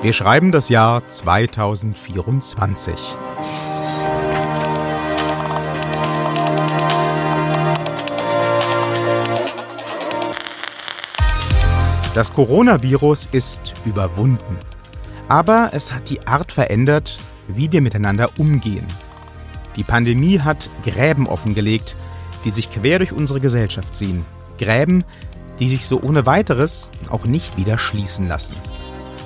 Wir schreiben das Jahr 2024. Das Coronavirus ist überwunden. Aber es hat die Art verändert, wie wir miteinander umgehen. Die Pandemie hat Gräben offengelegt, die sich quer durch unsere Gesellschaft ziehen. Gräben, die sich so ohne weiteres auch nicht wieder schließen lassen.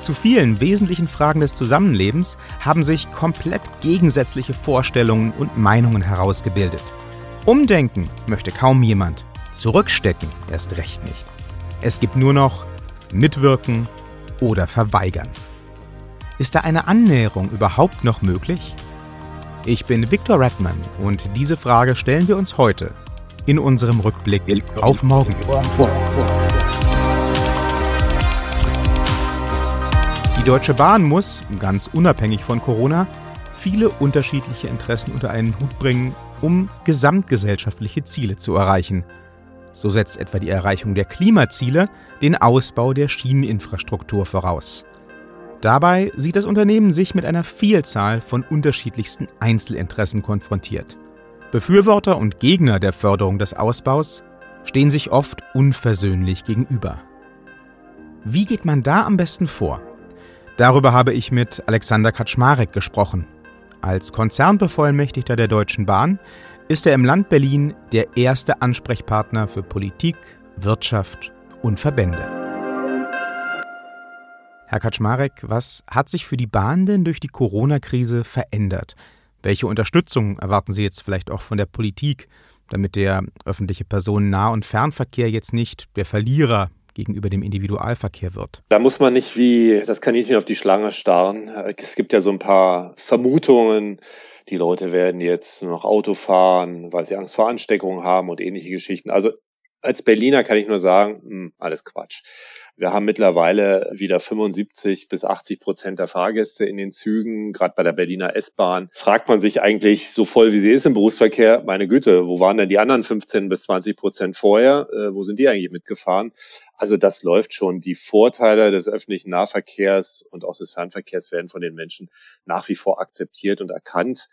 Zu vielen wesentlichen Fragen des Zusammenlebens haben sich komplett gegensätzliche Vorstellungen und Meinungen herausgebildet. Umdenken möchte kaum jemand, zurückstecken erst recht nicht. Es gibt nur noch mitwirken oder verweigern. Ist da eine Annäherung überhaupt noch möglich? Ich bin Viktor Redman und diese Frage stellen wir uns heute in unserem Rückblick auf morgen. Die Deutsche Bahn muss, ganz unabhängig von Corona, viele unterschiedliche Interessen unter einen Hut bringen, um gesamtgesellschaftliche Ziele zu erreichen. So setzt etwa die Erreichung der Klimaziele den Ausbau der Schieneninfrastruktur voraus. Dabei sieht das Unternehmen sich mit einer Vielzahl von unterschiedlichsten Einzelinteressen konfrontiert. Befürworter und Gegner der Förderung des Ausbaus stehen sich oft unversöhnlich gegenüber. Wie geht man da am besten vor? Darüber habe ich mit Alexander Kaczmarek gesprochen. Als Konzernbevollmächtigter der Deutschen Bahn ist er im Land Berlin der erste Ansprechpartner für Politik, Wirtschaft und Verbände. Herr Kaczmarek, was hat sich für die Bahn denn durch die Corona-Krise verändert? Welche Unterstützung erwarten Sie jetzt vielleicht auch von der Politik, damit der öffentliche Personennah- und Fernverkehr jetzt nicht der Verlierer gegenüber dem Individualverkehr wird. Da muss man nicht wie das Kaninchen auf die Schlange starren. Es gibt ja so ein paar Vermutungen. Die Leute werden jetzt noch Auto fahren, weil sie Angst vor Ansteckungen haben und ähnliche Geschichten. Also als Berliner kann ich nur sagen, mh, hm, alles Quatsch. Wir haben mittlerweile wieder 75 bis 80 Prozent der Fahrgäste in den Zügen. Gerade bei der Berliner S-Bahn fragt man sich eigentlich so voll, wie sie ist im Berufsverkehr. Meine Güte, wo waren denn die anderen 15 bis 20 Prozent vorher? Äh, wo sind die eigentlich mitgefahren? Also das läuft schon. Die Vorteile des öffentlichen Nahverkehrs und auch des Fernverkehrs werden von den Menschen nach wie vor akzeptiert und erkannt.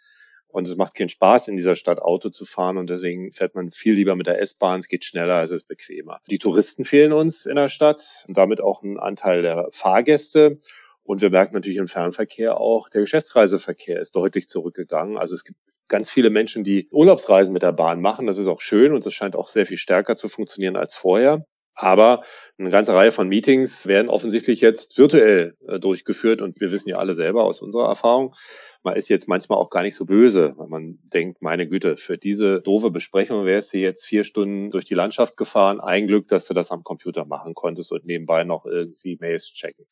Und es macht keinen Spaß, in dieser Stadt Auto zu fahren. Und deswegen fährt man viel lieber mit der S-Bahn. Es geht schneller, es ist bequemer. Die Touristen fehlen uns in der Stadt und damit auch ein Anteil der Fahrgäste. Und wir merken natürlich im Fernverkehr auch, der Geschäftsreiseverkehr ist deutlich zurückgegangen. Also es gibt ganz viele Menschen, die Urlaubsreisen mit der Bahn machen. Das ist auch schön und es scheint auch sehr viel stärker zu funktionieren als vorher. Aber eine ganze Reihe von Meetings werden offensichtlich jetzt virtuell äh, durchgeführt und wir wissen ja alle selber aus unserer Erfahrung, man ist jetzt manchmal auch gar nicht so böse, weil man denkt, meine Güte, für diese doofe Besprechung wärst du jetzt vier Stunden durch die Landschaft gefahren. Ein Glück, dass du das am Computer machen konntest und nebenbei noch irgendwie Mails checken.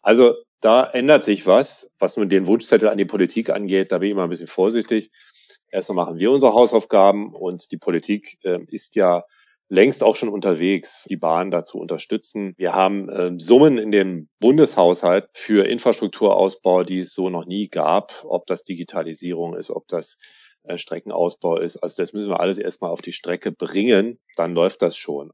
Also da ändert sich was, was nun den Wunschzettel an die Politik angeht. Da bin ich immer ein bisschen vorsichtig. Erstmal machen wir unsere Hausaufgaben und die Politik äh, ist ja längst auch schon unterwegs, die Bahn dazu unterstützen. Wir haben äh, Summen in dem Bundeshaushalt für Infrastrukturausbau, die es so noch nie gab, ob das Digitalisierung ist, ob das äh, Streckenausbau ist. Also das müssen wir alles erstmal auf die Strecke bringen, dann läuft das schon.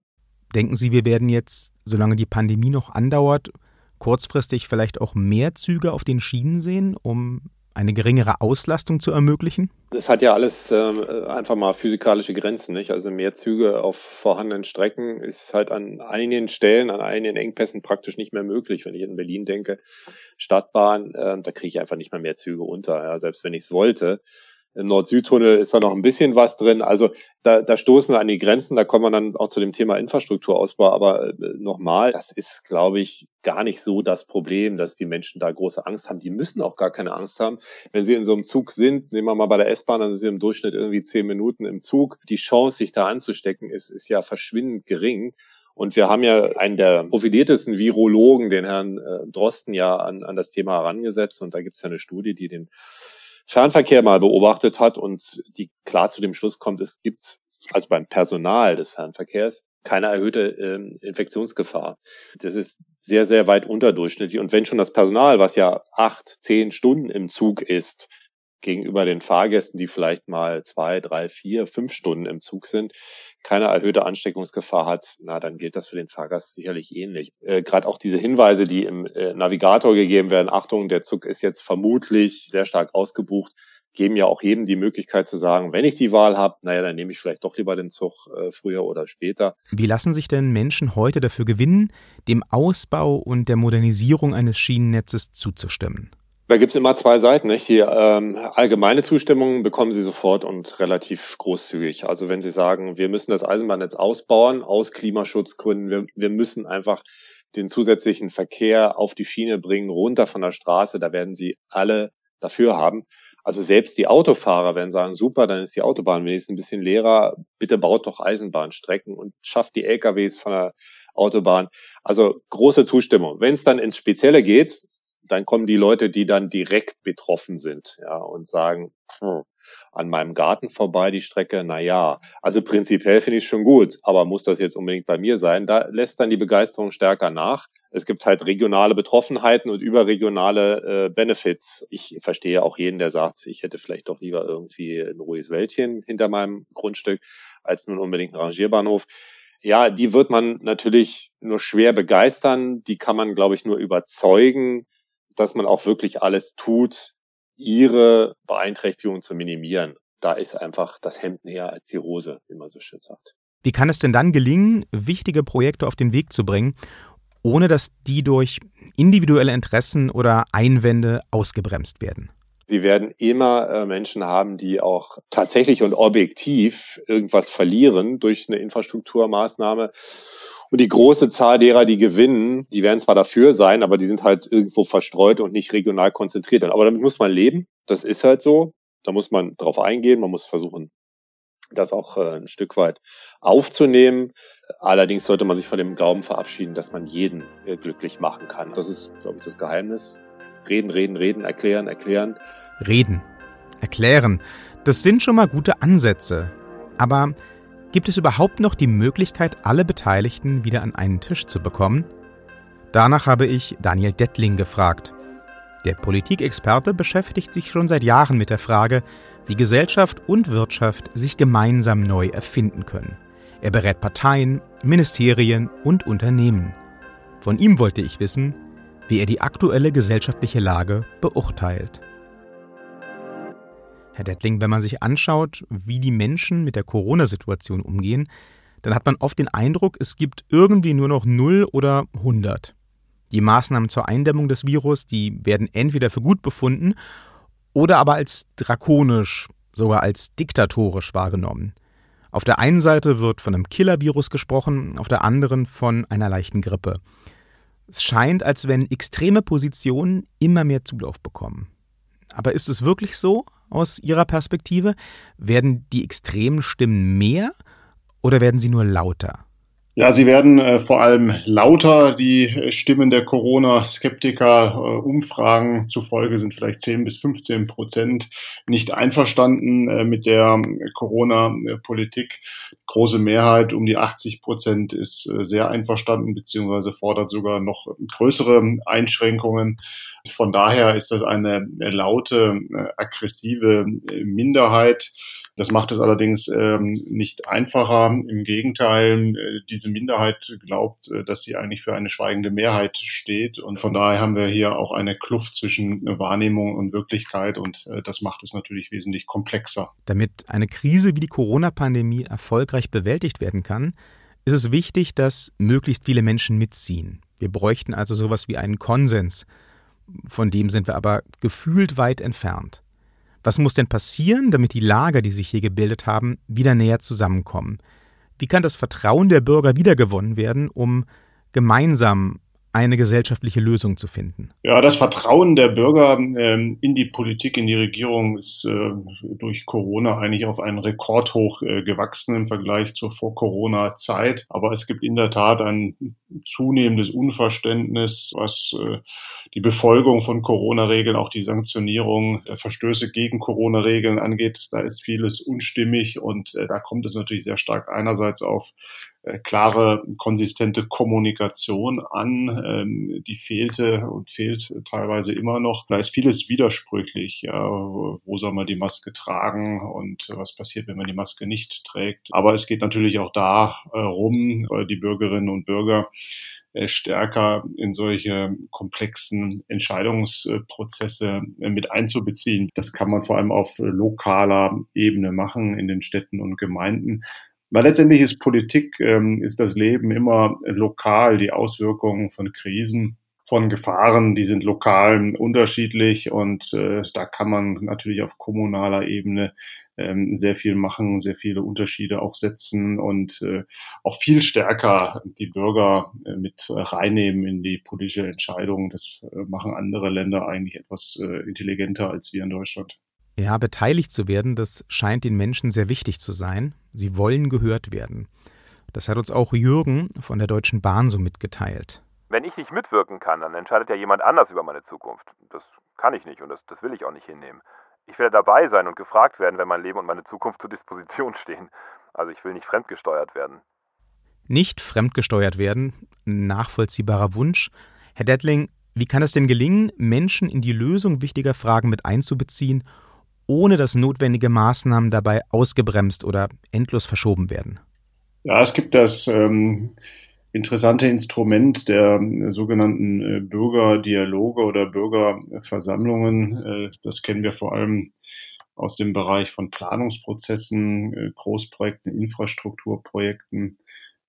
Denken Sie, wir werden jetzt, solange die Pandemie noch andauert, kurzfristig vielleicht auch mehr Züge auf den Schienen sehen, um eine geringere Auslastung zu ermöglichen? Das hat ja alles ähm, einfach mal physikalische Grenzen, nicht? Also mehr Züge auf vorhandenen Strecken ist halt an einigen Stellen, an einigen Engpässen praktisch nicht mehr möglich. Wenn ich in Berlin denke, Stadtbahn, äh, da kriege ich einfach nicht mehr mehr Züge unter, ja, selbst wenn ich es wollte. Im Nord-Süd-Tunnel ist da noch ein bisschen was drin. Also da, da stoßen wir an die Grenzen. Da kommen wir dann auch zu dem Thema Infrastrukturausbau. Aber äh, nochmal, das ist, glaube ich, gar nicht so das Problem, dass die Menschen da große Angst haben. Die müssen auch gar keine Angst haben. Wenn sie in so einem Zug sind, nehmen wir mal bei der S-Bahn, dann sind sie im Durchschnitt irgendwie zehn Minuten im Zug. Die Chance, sich da anzustecken, ist, ist ja verschwindend gering. Und wir haben ja einen der profiliertesten Virologen, den Herrn äh, Drosten, ja an, an das Thema herangesetzt. Und da gibt es ja eine Studie, die den Fernverkehr mal beobachtet hat und die klar zu dem Schluss kommt, es gibt also beim Personal des Fernverkehrs keine erhöhte äh, Infektionsgefahr. Das ist sehr, sehr weit unterdurchschnittlich. Und wenn schon das Personal, was ja acht, zehn Stunden im Zug ist, gegenüber den Fahrgästen, die vielleicht mal zwei, drei, vier, fünf Stunden im Zug sind, keine erhöhte Ansteckungsgefahr hat, na, dann gilt das für den Fahrgast sicherlich ähnlich. Äh, Gerade auch diese Hinweise, die im äh, Navigator gegeben werden, Achtung, der Zug ist jetzt vermutlich sehr stark ausgebucht, geben ja auch jedem die Möglichkeit zu sagen, wenn ich die Wahl habe, naja, dann nehme ich vielleicht doch lieber den Zug äh, früher oder später. Wie lassen sich denn Menschen heute dafür gewinnen, dem Ausbau und der Modernisierung eines Schienennetzes zuzustimmen? Da gibt's immer zwei Seiten. Nicht? Die ähm, allgemeine Zustimmung bekommen Sie sofort und relativ großzügig. Also wenn Sie sagen, wir müssen das Eisenbahnnetz ausbauen aus Klimaschutzgründen, wir, wir müssen einfach den zusätzlichen Verkehr auf die Schiene bringen, runter von der Straße, da werden Sie alle dafür haben. Also selbst die Autofahrer werden sagen, super, dann ist die Autobahn wenigstens ein bisschen leerer, bitte baut doch Eisenbahnstrecken und schafft die LKWs von der Autobahn. Also große Zustimmung. Wenn es dann ins Spezielle geht, dann kommen die Leute, die dann direkt betroffen sind, ja, und sagen, hm, an meinem Garten vorbei die Strecke, na ja, also prinzipiell finde ich schon gut, aber muss das jetzt unbedingt bei mir sein? Da lässt dann die Begeisterung stärker nach. Es gibt halt regionale Betroffenheiten und überregionale äh, Benefits. Ich verstehe auch jeden, der sagt, ich hätte vielleicht doch lieber irgendwie ein ruhiges Wäldchen hinter meinem Grundstück als nun unbedingt einen Rangierbahnhof. Ja, die wird man natürlich nur schwer begeistern. Die kann man, glaube ich, nur überzeugen, dass man auch wirklich alles tut, ihre Beeinträchtigung zu minimieren. Da ist einfach das Hemd näher als die Hose, wie man so schön sagt. Wie kann es denn dann gelingen, wichtige Projekte auf den Weg zu bringen, ohne dass die durch individuelle Interessen oder Einwände ausgebremst werden? Sie werden immer äh, Menschen haben, die auch tatsächlich und objektiv irgendwas verlieren durch eine Infrastrukturmaßnahme und die große Zahl derer, die gewinnen, die werden zwar dafür sein, aber die sind halt irgendwo verstreut und nicht regional konzentriert. Aber damit muss man leben. Das ist halt so. Da muss man drauf eingehen. Man muss versuchen, das auch äh, ein Stück weit aufzunehmen. Allerdings sollte man sich von dem Glauben verabschieden, dass man jeden äh, glücklich machen kann. Das ist, glaube ich, das Geheimnis. Reden, reden, reden, erklären, erklären. Reden, erklären. Das sind schon mal gute Ansätze. Aber Gibt es überhaupt noch die Möglichkeit, alle Beteiligten wieder an einen Tisch zu bekommen? Danach habe ich Daniel Dettling gefragt. Der Politikexperte beschäftigt sich schon seit Jahren mit der Frage, wie Gesellschaft und Wirtschaft sich gemeinsam neu erfinden können. Er berät Parteien, Ministerien und Unternehmen. Von ihm wollte ich wissen, wie er die aktuelle gesellschaftliche Lage beurteilt. Herr Dettling, wenn man sich anschaut, wie die Menschen mit der Corona-Situation umgehen, dann hat man oft den Eindruck, es gibt irgendwie nur noch 0 oder 100. Die Maßnahmen zur Eindämmung des Virus, die werden entweder für gut befunden oder aber als drakonisch, sogar als diktatorisch wahrgenommen. Auf der einen Seite wird von einem Killer-Virus gesprochen, auf der anderen von einer leichten Grippe. Es scheint, als wenn extreme Positionen immer mehr Zulauf bekommen. Aber ist es wirklich so? aus Ihrer Perspektive? Werden die extremen Stimmen mehr oder werden sie nur lauter? Ja, sie werden äh, vor allem lauter. Die Stimmen der Corona-Skeptiker, äh, Umfragen zufolge sind vielleicht 10 bis 15 Prozent nicht einverstanden äh, mit der Corona-Politik. Große Mehrheit, um die 80 Prozent, ist äh, sehr einverstanden, beziehungsweise fordert sogar noch größere Einschränkungen. Von daher ist das eine laute, äh, aggressive äh, Minderheit. Das macht es allerdings ähm, nicht einfacher. Im Gegenteil, äh, diese Minderheit glaubt, dass sie eigentlich für eine schweigende Mehrheit steht. Und von daher haben wir hier auch eine Kluft zwischen Wahrnehmung und Wirklichkeit. Und das macht es natürlich wesentlich komplexer. Damit eine Krise wie die Corona-Pandemie erfolgreich bewältigt werden kann, ist es wichtig, dass möglichst viele Menschen mitziehen. Wir bräuchten also sowas wie einen Konsens von dem sind wir aber gefühlt weit entfernt. Was muss denn passieren, damit die Lager, die sich hier gebildet haben, wieder näher zusammenkommen? Wie kann das Vertrauen der Bürger wiedergewonnen werden, um gemeinsam eine gesellschaftliche Lösung zu finden? Ja, das Vertrauen der Bürger ähm, in die Politik, in die Regierung ist äh, durch Corona eigentlich auf einen Rekordhoch äh, gewachsen im Vergleich zur Vor-Corona-Zeit. Aber es gibt in der Tat ein zunehmendes Unverständnis, was äh, die Befolgung von Corona-Regeln, auch die Sanktionierung der Verstöße gegen Corona-Regeln angeht. Da ist vieles unstimmig und äh, da kommt es natürlich sehr stark einerseits auf klare, konsistente Kommunikation an. Ähm, die fehlte und fehlt teilweise immer noch. Da ist vieles widersprüchlich. Ja, wo soll man die Maske tragen und was passiert, wenn man die Maske nicht trägt? Aber es geht natürlich auch darum, äh, die Bürgerinnen und Bürger äh, stärker in solche komplexen Entscheidungsprozesse äh, mit einzubeziehen. Das kann man vor allem auf lokaler Ebene machen in den Städten und Gemeinden. Weil letztendlich ist Politik, ähm, ist das Leben immer lokal, die Auswirkungen von Krisen von Gefahren, die sind lokal unterschiedlich und äh, da kann man natürlich auf kommunaler Ebene ähm, sehr viel machen, sehr viele Unterschiede auch setzen und äh, auch viel stärker die Bürger äh, mit reinnehmen in die politische Entscheidung. Das äh, machen andere Länder eigentlich etwas äh, intelligenter als wir in Deutschland. Ja, beteiligt zu werden, das scheint den Menschen sehr wichtig zu sein. Sie wollen gehört werden. Das hat uns auch Jürgen von der Deutschen Bahn so mitgeteilt. Wenn ich nicht mitwirken kann, dann entscheidet ja jemand anders über meine Zukunft. Das kann ich nicht und das, das will ich auch nicht hinnehmen. Ich werde dabei sein und gefragt werden, wenn mein Leben und meine Zukunft zur Disposition stehen. Also ich will nicht fremdgesteuert werden. Nicht fremdgesteuert werden, nachvollziehbarer Wunsch. Herr Dettling, wie kann es denn gelingen, Menschen in die Lösung wichtiger Fragen mit einzubeziehen ohne dass notwendige Maßnahmen dabei ausgebremst oder endlos verschoben werden? Ja, es gibt das ähm, interessante Instrument der äh, sogenannten äh, Bürgerdialoge oder Bürgerversammlungen. Äh, das kennen wir vor allem aus dem Bereich von Planungsprozessen, äh, Großprojekten, Infrastrukturprojekten.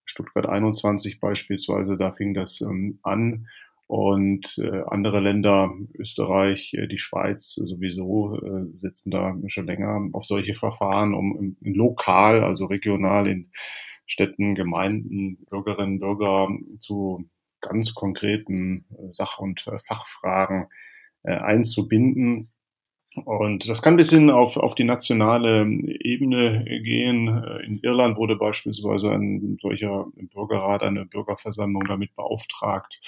Stuttgart 21 beispielsweise, da fing das ähm, an. Und äh, andere Länder, Österreich, äh, die Schweiz sowieso, äh, setzen da schon länger auf solche Verfahren, um in lokal, also regional in Städten, Gemeinden, Bürgerinnen Bürger zu ganz konkreten äh, Sach- und äh, Fachfragen äh, einzubinden. Und das kann bis hin auf, auf die nationale Ebene gehen. In Irland wurde beispielsweise ein solcher Bürgerrat, eine Bürgerversammlung damit beauftragt,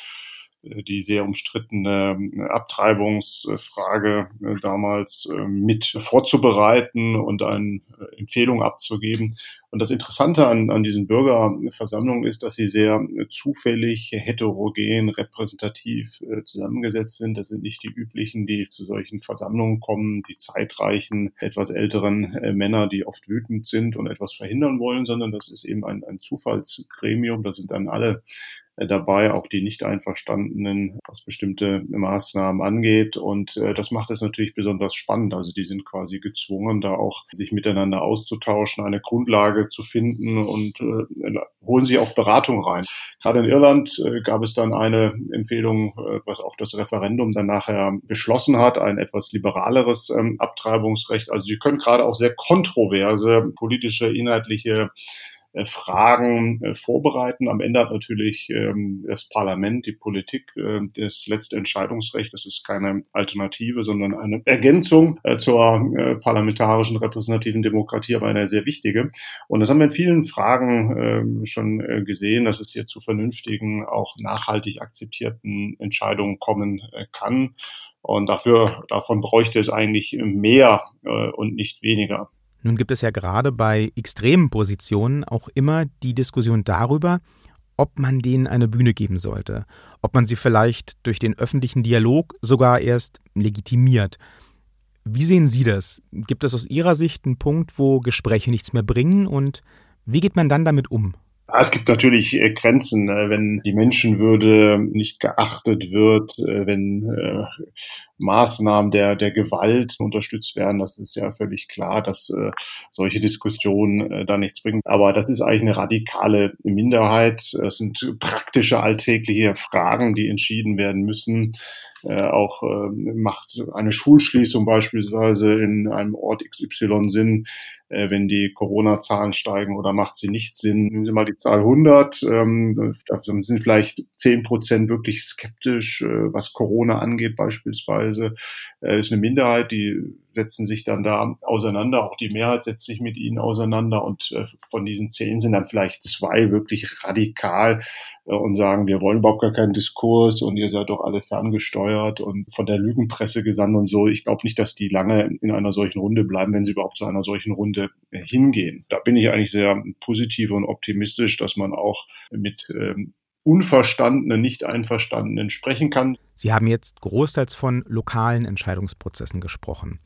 die sehr umstrittene äh, Abtreibungsfrage äh, damals äh, mit vorzubereiten und eine Empfehlung abzugeben. Und das Interessante an, an diesen Bürgerversammlungen ist, dass sie sehr zufällig, heterogen, repräsentativ zusammengesetzt sind. Das sind nicht die üblichen, die zu solchen Versammlungen kommen, die zeitreichen, etwas älteren Männer, die oft wütend sind und etwas verhindern wollen, sondern das ist eben ein, ein Zufallsgremium. Da sind dann alle äh, dabei, auch die nicht einverstandenen, was bestimmte Maßnahmen angeht. Und äh, das macht es natürlich besonders spannend. Also die sind quasi gezwungen, da auch sich miteinander auszutauschen, eine Grundlage zu finden und äh, holen sich auch Beratung rein. Gerade in Irland äh, gab es dann eine Empfehlung, äh, was auch das Referendum dann nachher beschlossen hat, ein etwas liberaleres ähm, Abtreibungsrecht. Also sie können gerade auch sehr kontroverse politische, inhaltliche äh, Fragen äh, vorbereiten. Am Ende hat natürlich ähm, das Parlament, die Politik äh, das letzte Entscheidungsrecht. Das ist keine Alternative, sondern eine Ergänzung zur parlamentarischen repräsentativen Demokratie, aber eine sehr wichtige. Und das haben wir in vielen Fragen ähm, schon gesehen, dass es hier zu vernünftigen, auch nachhaltig akzeptierten Entscheidungen kommen kann. Und dafür, davon bräuchte es eigentlich mehr und nicht weniger. Nun gibt es ja gerade bei extremen Positionen auch immer die Diskussion darüber, ob man denen eine Bühne geben sollte, ob man sie vielleicht durch den öffentlichen Dialog sogar erst legitimiert. Wie sehen Sie das? Gibt es aus Ihrer Sicht einen Punkt, wo Gespräche nichts mehr bringen und wie geht man dann damit um? Es gibt natürlich äh, Grenzen, äh, wenn die Menschenwürde nicht geachtet wird, äh, wenn Maßnahmen der, der Gewalt unterstützt werden. Das ist ja völlig klar, dass solche Diskussionen da nichts bringen. Aber das ist eigentlich eine radikale Minderheit. Das sind praktische alltägliche Fragen, die entschieden werden müssen. Äh, auch äh, macht eine Schulschließung beispielsweise in einem Ort XY Sinn, äh, wenn die Corona-Zahlen steigen oder macht sie nicht Sinn. Nehmen Sie mal die Zahl 100, ähm, da sind vielleicht 10 Prozent wirklich skeptisch, äh, was Corona angeht beispielsweise. Äh, ist eine Minderheit, die setzen sich dann da auseinander, auch die Mehrheit setzt sich mit ihnen auseinander und äh, von diesen zehn sind dann vielleicht zwei wirklich radikal äh, und sagen, wir wollen überhaupt gar keinen Diskurs und ihr seid doch alle ferngesteuert und von der Lügenpresse gesandt und so. Ich glaube nicht, dass die lange in einer solchen Runde bleiben, wenn sie überhaupt zu einer solchen Runde äh, hingehen. Da bin ich eigentlich sehr positiv und optimistisch, dass man auch mit ähm, Unverstandenen, nicht Einverstandenen sprechen kann. Sie haben jetzt großteils von lokalen Entscheidungsprozessen gesprochen.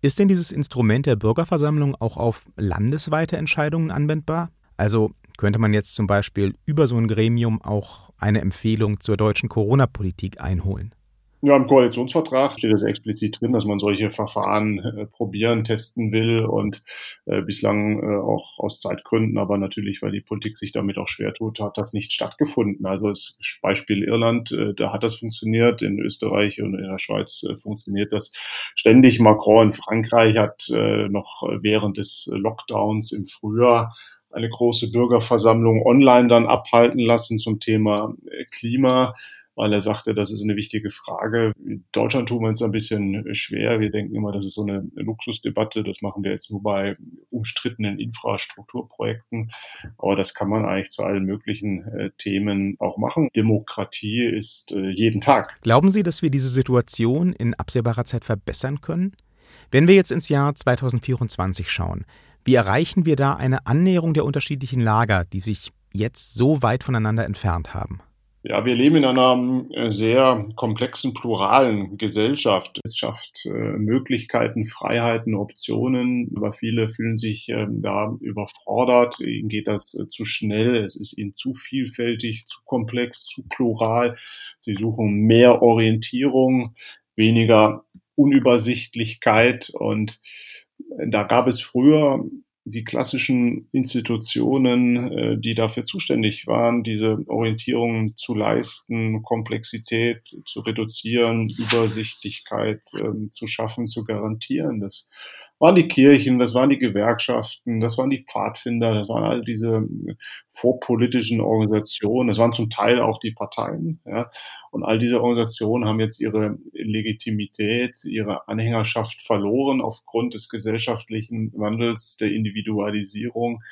Ist denn dieses Instrument der Bürgerversammlung auch auf landesweite Entscheidungen anwendbar? Also könnte man jetzt zum Beispiel über so ein Gremium auch eine Empfehlung zur deutschen Corona-Politik einholen? Ja, im Koalitionsvertrag steht es explizit drin, dass man solche Verfahren äh, probieren, testen will und äh, bislang äh, auch aus Zeitgründen, aber natürlich, weil die Politik sich damit auch schwer tut, hat das nicht stattgefunden. Also das Beispiel Irland, äh, da hat das funktioniert, in Österreich und in der Schweiz äh, funktioniert das ständig. Macron in Frankreich hat äh, noch während des Lockdowns im Frühjahr eine große Bürgerversammlung online dann abhalten lassen zum Thema äh, Klima weil er sagte, das ist eine wichtige Frage. In Deutschland tun wir uns ein bisschen schwer. Wir denken immer, das ist so eine Luxusdebatte. Das machen wir jetzt nur bei umstrittenen Infrastrukturprojekten. Aber das kann man eigentlich zu allen möglichen äh, Themen auch machen. Demokratie ist äh, jeden Tag. Glauben Sie, dass wir diese Situation in absehbarer Zeit verbessern können? Wenn wir jetzt ins Jahr 2024 schauen, wie erreichen wir da eine Annäherung der unterschiedlichen Lager, die sich jetzt so weit voneinander entfernt haben? Ja, wir leben in einer äh, sehr komplexen, pluralen Gesellschaft. Es schafft äh, Möglichkeiten, Freiheiten, Optionen, aber viele fühlen sich äh, da überfordert. Ihnen geht das äh, zu schnell, es ist ihnen zu vielfältig, zu komplex, zu plural. Sie suchen mehr Orientierung, weniger Unübersichtlichkeit und äh, da gab es früher die klassischen Institutionen, äh, die dafür zuständig waren, diese Orientierung zu leisten, Komplexität zu reduzieren, Übersichtlichkeit ähm, zu schaffen, zu garantieren. Das waren die Kirchen, das waren die Gewerkschaften, das waren die Pfadfinder, das waren all diese vorpolitischen Organisationen, das waren zum Teil auch die Parteien. Ja. Und all diese Organisationen haben jetzt ihre Legitimität, ihre Anhängerschaft verloren aufgrund des gesellschaftlichen Wandels, der Individualisierung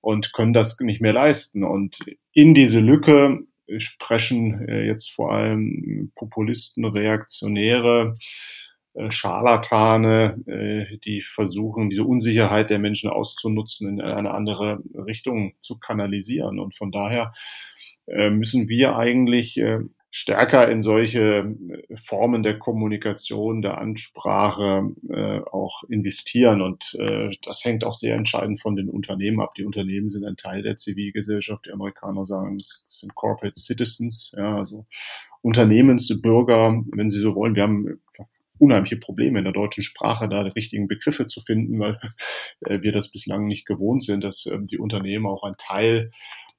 und können das nicht mehr leisten. Und in diese Lücke sprechen äh, jetzt vor allem Populisten, Reaktionäre, äh, Scharlatane, äh, die versuchen, diese Unsicherheit der Menschen auszunutzen, in eine andere Richtung zu kanalisieren. Und von daher äh, müssen wir eigentlich stärker in solche Formen der Kommunikation, der Ansprache auch investieren. Und das hängt auch sehr entscheidend von den Unternehmen ab. Die Unternehmen sind ein Teil der Zivilgesellschaft. Die Amerikaner sagen, es sind Corporate Citizens, ja, also Unternehmensbürger, wenn Sie so wollen. Wir haben unheimliche Probleme in der deutschen Sprache, da die richtigen Begriffe zu finden, weil äh, wir das bislang nicht gewohnt sind, dass äh, die Unternehmen auch ein Teil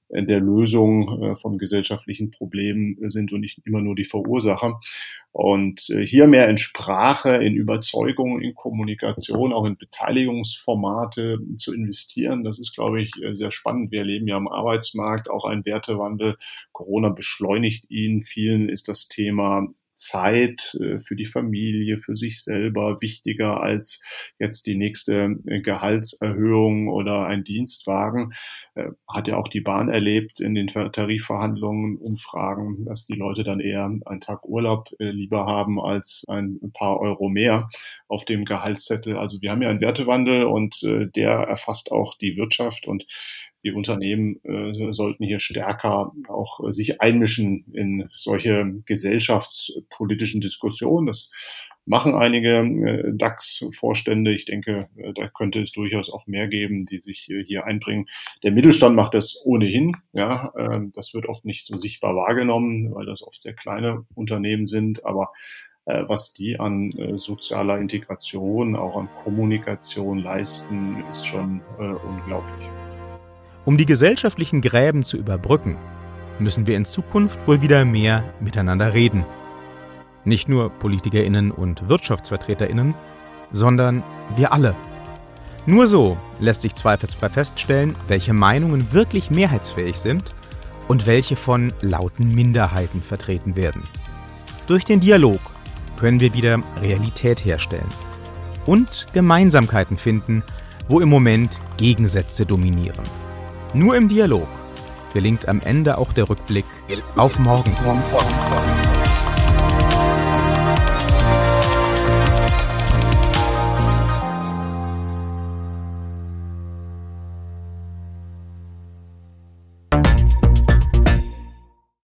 äh, der Lösung äh, von gesellschaftlichen Problemen sind und nicht immer nur die Verursacher. Und hier mehr in Sprache, in Überzeugung, in Kommunikation, auch in Beteiligungsformate zu investieren, das ist, glaube ich, sehr spannend. Wir erleben ja am Arbeitsmarkt auch einen Wertewandel. Corona beschleunigt ihn. Vielen ist das Thema Zeit äh, für die Familie, für sich selber wichtiger als jetzt die nächste äh, Gehaltserhöhung oder ein Dienstwagen. Äh, hat ja auch die Bahn erlebt in den Tarifverhandlungen, Umfragen, dass die Leute dann eher einen Tag Urlaub lieber haben als ein paar Euro mehr auf dem Gehaltszettel. Also wir haben ja einen Wertewandel und der erfasst auch die Wirtschaft und die Unternehmen äh, sollten hier stärker auch äh, sich einmischen in solche gesellschaftspolitischen Diskussionen. Das machen einige äh, DAX-Vorstände. Ich denke, äh, da könnte es durchaus auch mehr geben, die sich äh, hier einbringen. Der Mittelstand macht das ohnehin. Ja, äh, das wird oft nicht so sichtbar wahrgenommen, weil das oft sehr kleine Unternehmen sind. Aber äh, was die an äh, sozialer Integration, auch an Kommunikation leisten, ist schon äh, unglaublich. Um die gesellschaftlichen Gräben zu überbrücken, müssen wir in Zukunft wohl wieder mehr miteinander reden. Nicht nur Politikerinnen und Wirtschaftsvertreterinnen, sondern wir alle. Nur so lässt sich zweifelsfrei feststellen, welche Meinungen wirklich mehrheitsfähig sind und welche von lauten Minderheiten vertreten werden. Durch den Dialog können wir wieder Realität herstellen und Gemeinsamkeiten finden, wo im Moment Gegensätze dominieren. Nur im Dialog gelingt am Ende auch der Rückblick auf morgen.